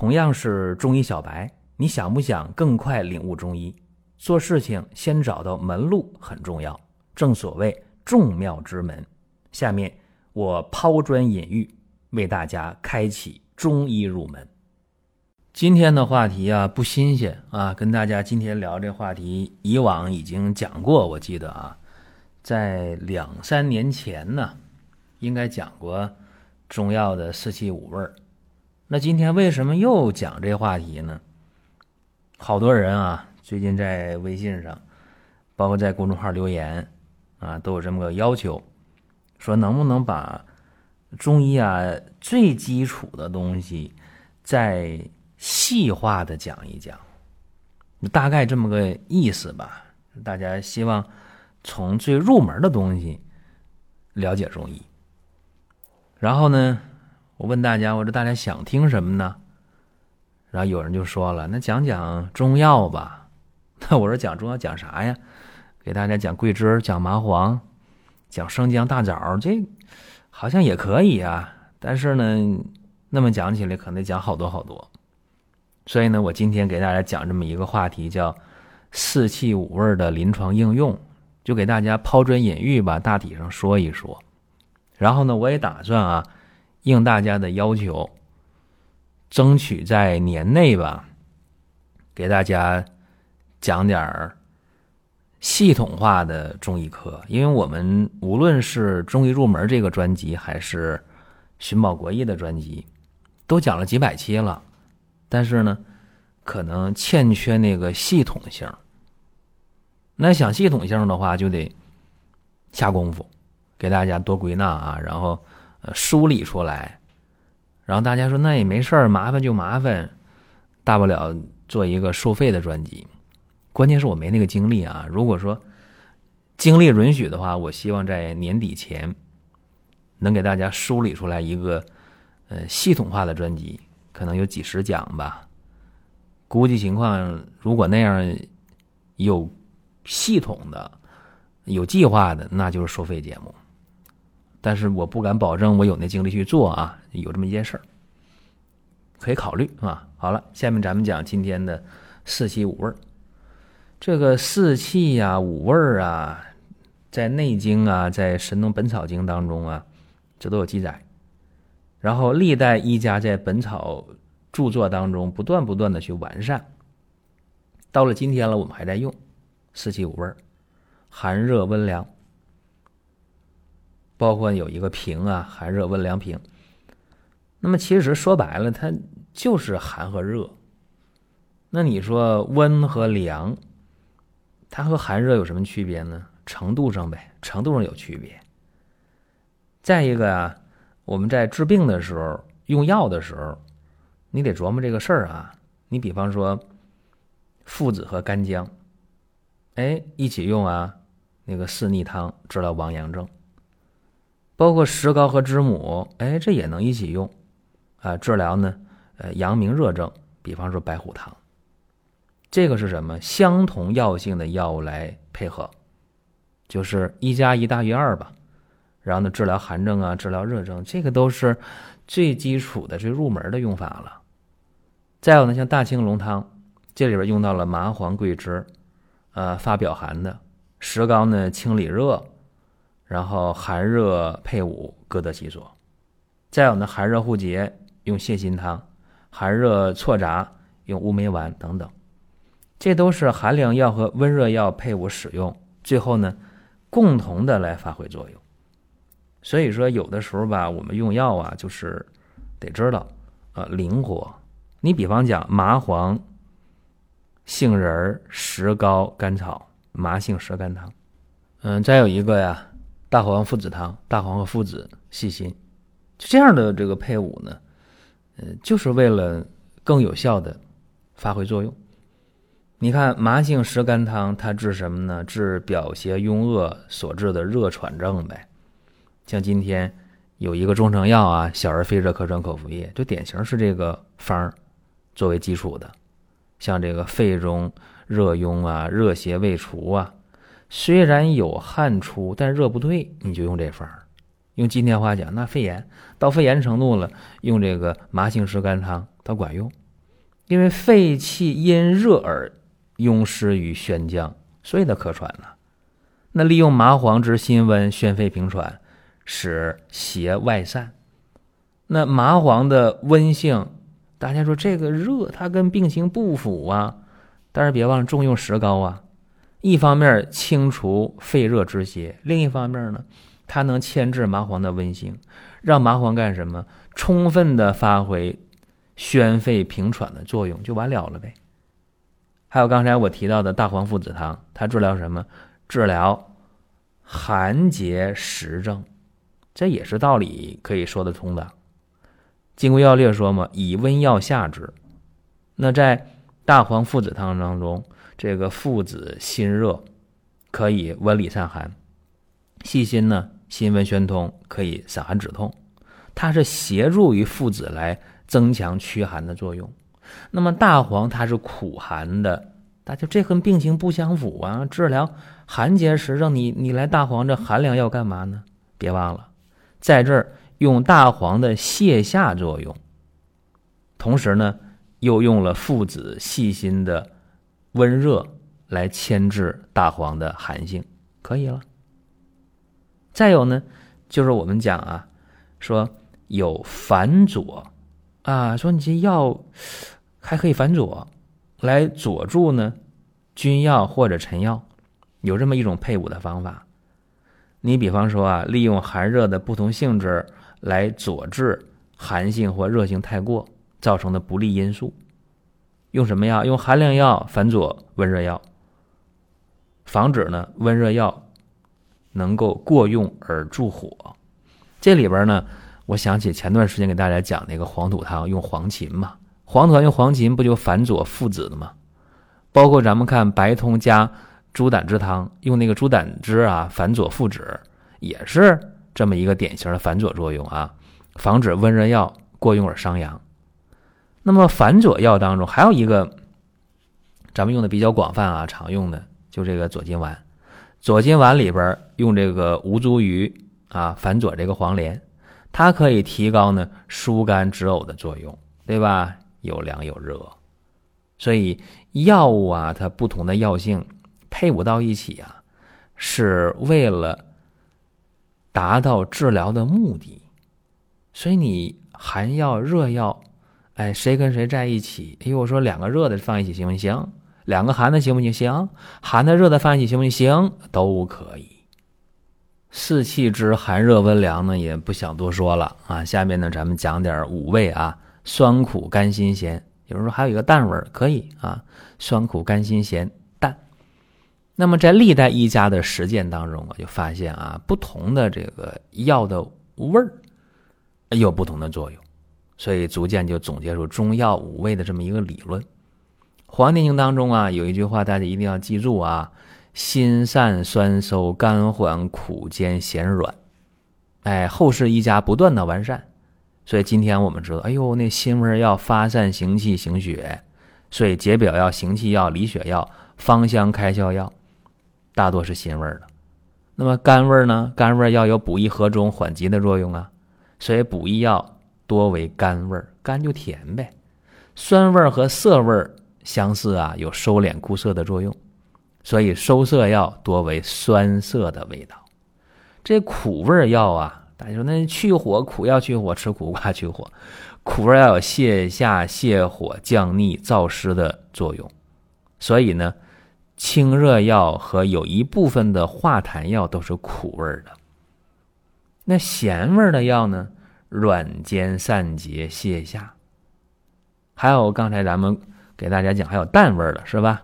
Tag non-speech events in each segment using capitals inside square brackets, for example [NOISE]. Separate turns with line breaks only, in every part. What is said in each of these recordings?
同样是中医小白，你想不想更快领悟中医？做事情先找到门路很重要，正所谓众妙之门。下面我抛砖引玉，为大家开启中医入门。今天的话题啊不新鲜啊，跟大家今天聊这话题，以往已经讲过，我记得啊，在两三年前呢，应该讲过中药的四气五味儿。那今天为什么又讲这话题呢？好多人啊，最近在微信上，包括在公众号留言啊，都有这么个要求，说能不能把中医啊最基础的东西再细化的讲一讲，大概这么个意思吧。大家希望从最入门的东西了解中医，然后呢？我问大家，我说大家想听什么呢？然后有人就说了，那讲讲中药吧。[LAUGHS] 那我说讲中药讲啥呀？给大家讲桂枝，讲麻黄，讲生姜、大枣，这好像也可以啊。但是呢，那么讲起来可能得讲好多好多。所以呢，我今天给大家讲这么一个话题，叫四气五味的临床应用，就给大家抛砖引玉吧，大体上说一说。然后呢，我也打算啊。应大家的要求，争取在年内吧，给大家讲点儿系统化的中医课。因为我们无论是中医入门这个专辑，还是寻宝国医的专辑，都讲了几百期了，但是呢，可能欠缺那个系统性。那想系统性的话，就得下功夫，给大家多归纳啊，然后。呃，梳理出来，然后大家说那也没事儿，麻烦就麻烦，大不了做一个收费的专辑。关键是我没那个精力啊。如果说精力允许的话，我希望在年底前能给大家梳理出来一个呃系统化的专辑，可能有几十讲吧。估计情况如果那样有系统的、有计划的，那就是收费节目。但是我不敢保证我有那精力去做啊，有这么一件事儿，可以考虑啊。好了，下面咱们讲今天的四气五味儿。这个四气呀、五味儿啊，在《内经》啊，在《神农本草经》当中啊，这都有记载。然后历代医家在本草著作当中不断不断的去完善，到了今天了，我们还在用四气五味儿，寒热温凉。包括有一个平啊，寒热温凉平。那么其实说白了，它就是寒和热。那你说温和凉，它和寒热有什么区别呢？程度上呗，程度上有区别。再一个啊，我们在治病的时候用药的时候，你得琢磨这个事儿啊。你比方说附子和干姜，哎，一起用啊，那个四逆汤治疗亡阳症。包括石膏和知母，哎，这也能一起用，啊，治疗呢，呃，阳明热症，比方说白虎汤。这个是什么？相同药性的药物来配合，就是一加一大于二吧。然后呢，治疗寒症啊，治疗热症，这个都是最基础的、最入门的用法了。再有呢，像大青龙汤，这里边用到了麻黄、桂枝，呃，发表寒的；石膏呢，清理热。然后寒热配伍各得其所，再有呢寒热互结用泻心汤，寒热错杂用乌梅丸等等，这都是寒凉药和温热药配伍使用，最后呢共同的来发挥作用。所以说有的时候吧，我们用药啊就是得知道啊灵活。你比方讲麻黄、杏仁、石膏、甘草、麻杏石甘汤，嗯，再有一个呀。大黄附子汤，大黄和附子细心，就这样的这个配伍呢，呃，就是为了更有效的发挥作用。你看麻杏石甘汤，它治什么呢？治表邪壅恶所致的热喘症呗。像今天有一个中成药啊，小儿非热咳喘口服液，就典型是这个方儿作为基础的。像这个肺中热壅啊，热邪未除啊。虽然有汗出，但热不退，你就用这方儿。用今天话讲，那肺炎到肺炎程度了，用这个麻杏石甘汤它管用因为肺气因热而壅湿于宣降，所以它咳喘了。那利用麻黄之辛温宣肺平喘，使邪外散。那麻黄的温性，大家说这个热它跟病情不符啊。但是别忘了重用石膏啊，一方面清除肺热之邪，另一方面呢，它能牵制麻黄的温性，让麻黄干什么？充分的发挥。宣肺平喘的作用就完了了呗。还有刚才我提到的大黄附子汤，它治疗什么？治疗寒结实症，这也是道理可以说得通的。《金匮要略》说嘛，以温药下之。那在大黄附子汤当中，这个附子辛热，可以温里散寒；细辛呢，辛温宣通，可以散寒止痛。它是协助于附子来。增强驱寒的作用，那么大黄它是苦寒的，大家这跟病情不相符啊！治疗寒结石症，你你来大黄这寒凉药干嘛呢？别忘了，在这儿用大黄的泻下作用，同时呢又用了附子细心的温热来牵制大黄的寒性，可以了。再有呢，就是我们讲啊，说有反佐。啊，说你这药还可以反佐，来佐助呢，君药或者臣药，有这么一种配伍的方法。你比方说啊，利用寒热的不同性质来佐治寒性或热性太过造成的不利因素，用什么药？用寒凉药反佐温热药，防止呢温热药能够过用而助火。这里边呢。我想起前段时间给大家讲那个黄土汤用黄芩嘛，黄土汤用黄芩不就反佐附子的吗？包括咱们看白通加猪胆汁汤用那个猪胆汁啊反佐附子，也是这么一个典型的反佐作用啊，防止温热药过用而伤阳。那么反佐药当中还有一个咱们用的比较广泛啊，常用的就这个左金丸，左金丸里边用这个吴茱萸啊反佐这个黄连。它可以提高呢疏肝止呕的作用，对吧？有凉有热，所以药物啊，它不同的药性配伍到一起啊，是为了达到治疗的目的。所以你寒药、热药，哎，谁跟谁在一起？哎，我说两个热的放一起行不行？两个寒的行不行？行，寒的热的放一起行不行？行，都可以。四气之寒热温凉呢，也不想多说了啊。下面呢，咱们讲点五味啊，酸苦甘辛咸。有人说还有一个淡味儿，可以啊，酸苦甘辛咸淡。那么在历代医家的实践当中啊，就发现啊，不同的这个药的味儿有不同的作用，所以逐渐就总结出中药五味的这么一个理论。《黄帝内经》当中啊，有一句话大家一定要记住啊。辛散酸收甘缓苦兼咸软，哎，后世医家不断的完善，所以今天我们知道，哎呦，那辛味药发散行气行血，所以解表药、行气药、理血药、芳香开窍药，大多是辛味的。那么甘味呢？甘味药有补益和中、缓急的作用啊，所以补益药多为甘味儿，甘就甜呗。酸味儿和涩味儿相似啊，有收敛固涩的作用。所以收涩药多为酸涩的味道，这苦味儿药啊，大家说那去火苦药去火，吃苦瓜去火，苦味药有泻下泻火、降逆、燥湿的作用。所以呢，清热药和有一部分的化痰药都是苦味儿的。那咸味儿的药呢，软坚散结、泻下。还有刚才咱们给大家讲，还有淡味儿的，是吧？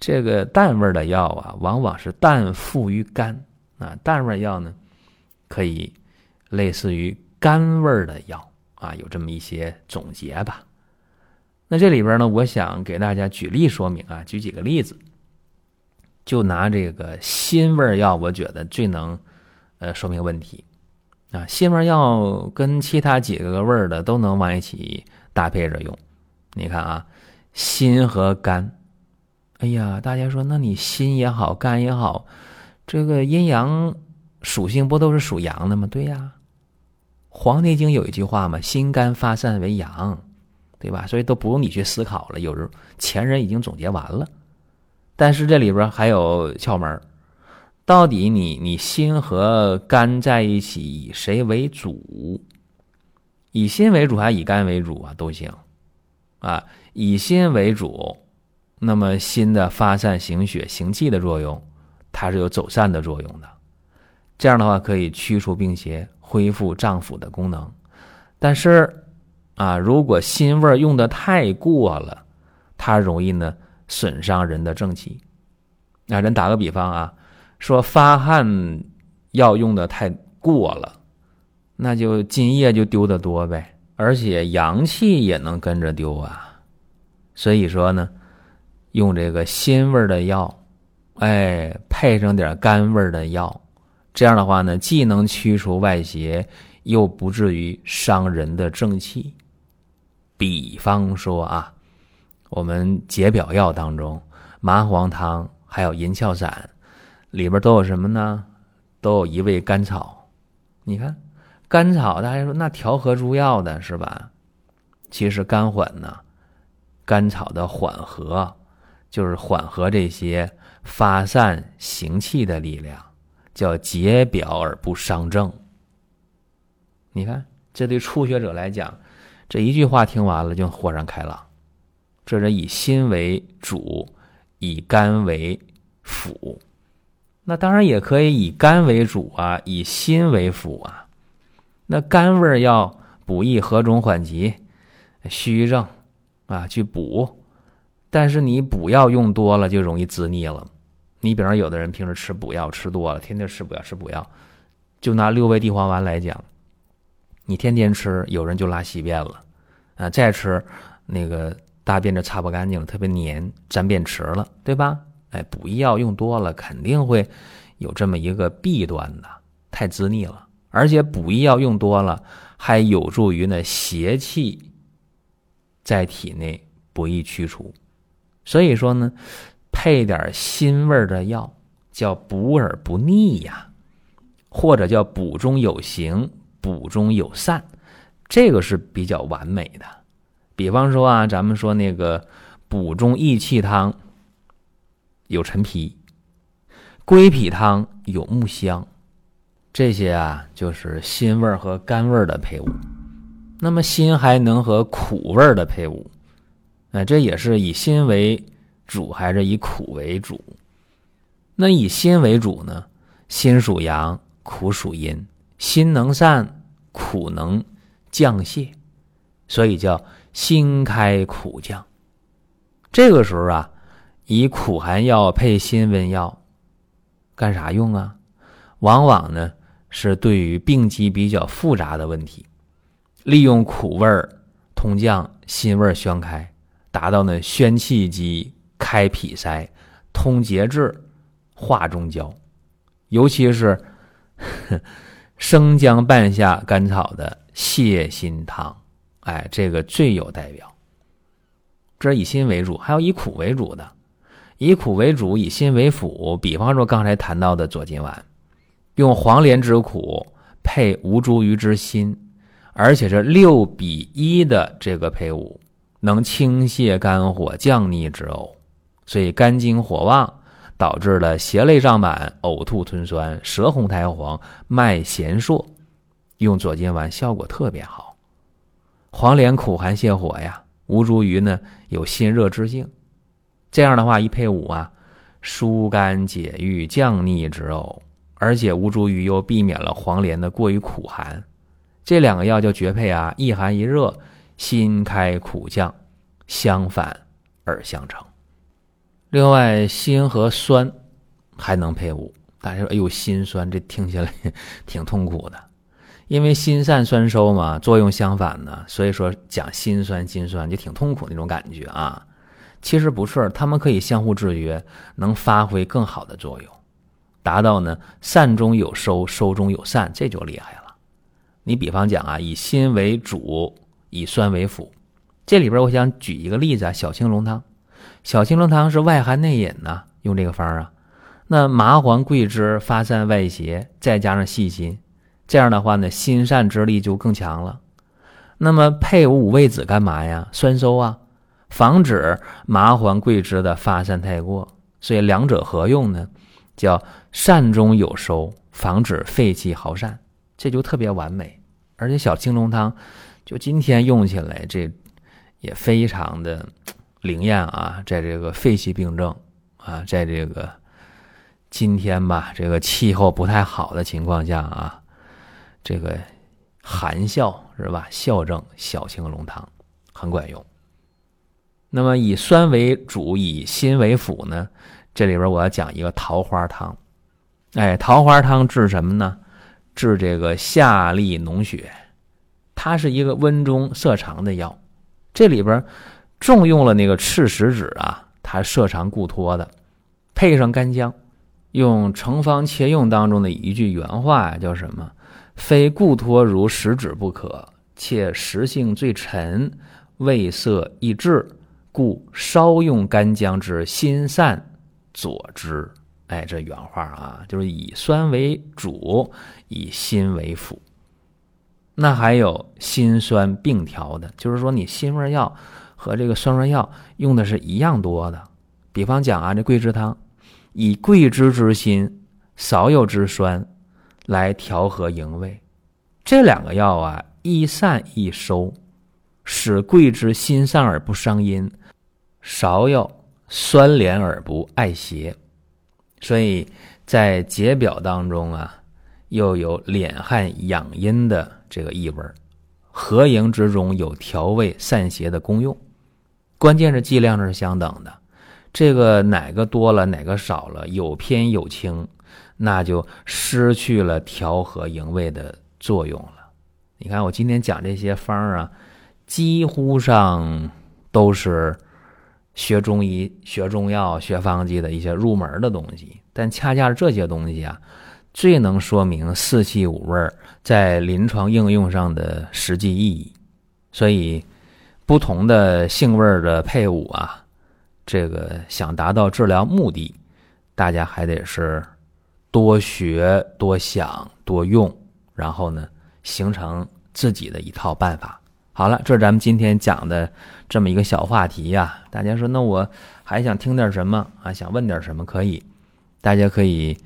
这个淡味儿的药啊，往往是淡附于肝啊。淡味药呢，可以类似于甘味儿的药啊，有这么一些总结吧。那这里边呢，我想给大家举例说明啊，举几个例子。就拿这个辛味药，我觉得最能呃说明问题啊。辛味药跟其他几个味儿的都能往一起搭配着用。你看啊，辛和甘。哎呀，大家说，那你心也好，肝也好，这个阴阳属性不都是属阳的吗？对呀，《黄帝经》有一句话嘛，心肝发散为阳，对吧？所以都不用你去思考了，有时前人已经总结完了。但是这里边还有窍门到底你你心和肝在一起，以谁为主？以心为主还是以肝为主啊？都行啊。以心为主，那么心的发散行血行气的作用，它是有走散的作用的。这样的话可以驱除病邪，恢复脏腑的功能。但是啊，如果心味用的太过了，它容易呢损伤人的正气。那人打个比方啊，说发汗药用的太过了，那就津液就丢的多呗，而且阳气也能跟着丢啊。所以说呢，用这个辛味的药，哎，配上点甘味的药，这样的话呢，既能驱除外邪，又不至于伤人的正气。比方说啊，我们解表药当中，麻黄汤还有银翘散，里边都有什么呢？都有一味甘草。你看，甘草，大家说那调和诸药的是吧？其实甘缓呢。甘草的缓和，就是缓和这些发散行气的力量，叫解表而不伤正。你看，这对初学者来讲，这一句话听完了就豁然开朗。这是以心为主，以肝为辅。那当然也可以以肝为主啊，以心为辅啊。那甘味儿要补益和中缓急，虚症。啊，去补，但是你补药用多了就容易滋腻了。你比方有的人平时吃补药吃多了，天天吃补药吃补药，就拿六味地黄丸来讲，你天天吃，有人就拉稀便了啊，再吃那个大便就擦不干净了，特别黏，粘便池了，对吧？哎，补益药用多了肯定会有这么一个弊端的，太滋腻了，而且补益药用多了还有助于呢邪气。在体内不易驱除，所以说呢，配点辛味的药叫补而不腻呀，或者叫补中有形，补中有散，这个是比较完美的。比方说啊，咱们说那个补中益气汤有陈皮，归脾汤有木香，这些啊就是辛味儿和甘味儿的配伍。那么辛还能和苦味儿的配伍，哎，这也是以辛为主还是以苦为主？那以辛为主呢？辛属阳，苦属阴，辛能散，苦能降泄，所以叫辛开苦降。这个时候啊，以苦寒药配辛温药，干啥用啊？往往呢是对于病机比较复杂的问题。利用苦味儿通降，辛味儿宣开，达到呢宣气机、开脾塞、通节制、化中焦。尤其是 [LAUGHS] 生姜半夏甘草的泻心汤，哎，这个最有代表。这是以辛为主，还有以苦为主的。以苦为主，以辛为辅。比方说刚才谈到的左金丸，用黄连之苦配吴茱萸之辛。而且是六比一的这个配伍，能清泻肝火、降逆止呕，所以肝经火旺，导致了胁肋胀满、呕吐吞酸、舌红苔黄、脉弦数，用左金丸效果特别好。黄连苦寒泻火呀，吴茱萸呢有辛热之性，这样的话一配伍啊，疏肝解郁、降逆止呕，而且吴茱萸又避免了黄连的过于苦寒。这两个药就绝配啊，一寒一热，辛开苦降，相反而相成。另外，辛和酸还能配伍。大家说，哎呦，辛酸，这听起来 [LAUGHS] 挺痛苦的，因为辛散酸收嘛，作用相反呢，所以说讲辛酸辛酸就挺痛苦那种感觉啊。其实不是，他们可以相互制约，能发挥更好的作用，达到呢善中有收，收中有散，这就厉害了。你比方讲啊，以辛为主，以酸为辅。这里边我想举一个例子啊，小青龙汤。小青龙汤是外寒内饮呐，用这个方啊。那麻黄、桂枝发散外邪，再加上细辛，这样的话呢，心善之力就更强了。那么配五味子干嘛呀？酸收啊，防止麻黄桂枝的发散太过。所以两者合用呢，叫善中有收，防止肺气耗散，这就特别完美。而且小青龙汤，就今天用起来，这也非常的灵验啊！在这个肺气病症啊，在这个今天吧，这个气候不太好的情况下啊，这个寒笑是吧？笑症小青龙汤很管用。那么以酸为主，以辛为辅呢？这里边我要讲一个桃花汤。哎，桃花汤治什么呢？治这个下利脓血。它是一个温中涩肠的药。这里边重用了那个赤石脂啊，它涩肠固脱的，配上干姜，用成方切用当中的一句原话叫什么？非固脱如石脂不可，且食性最沉，味涩易滞。故稍用干姜之辛散佐之。哎，这原话啊，就是以酸为主，以辛为辅。那还有辛酸并调的，就是说你辛味药和这个酸味药用的是一样多的。比方讲啊，这桂枝汤，以桂枝之辛，少有之酸，来调和营卫。这两个药啊，易散易收，使桂枝辛散而不伤阴。芍药酸敛而不碍邪，所以在解表当中啊，又有敛汗养阴的这个异味合营之中有调味散邪的功用。关键是剂量是相等的，这个哪个多了，哪个少了，有偏有轻，那就失去了调和营卫的作用了。你看我今天讲这些方啊，几乎上都是。学中医、学中药、学方剂的一些入门的东西，但恰恰是这些东西啊，最能说明四气五味在临床应用上的实际意义。所以，不同的性味的配伍啊，这个想达到治疗目的，大家还得是多学、多想、多用，然后呢，形成自己的一套办法。好了，这是咱们今天讲的这么一个小话题呀。大家说，那我还想听点什么啊？想问点什么？可以，大家可以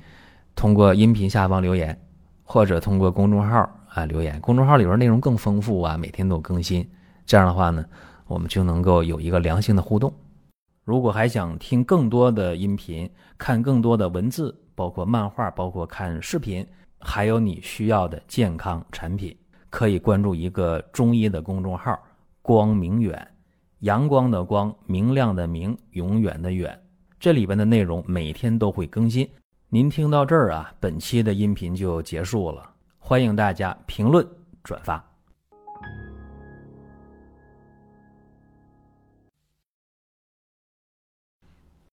通过音频下方留言，或者通过公众号啊留言。公众号里边内容更丰富啊，每天都更新。这样的话呢，我们就能够有一个良性的互动。如果还想听更多的音频，看更多的文字，包括漫画，包括看视频，还有你需要的健康产品。可以关注一个中医的公众号“光明远”，阳光的光，明亮的明，永远的远。这里边的内容每天都会更新。您听到这儿啊，本期的音频就结束了。欢迎大家评论转发。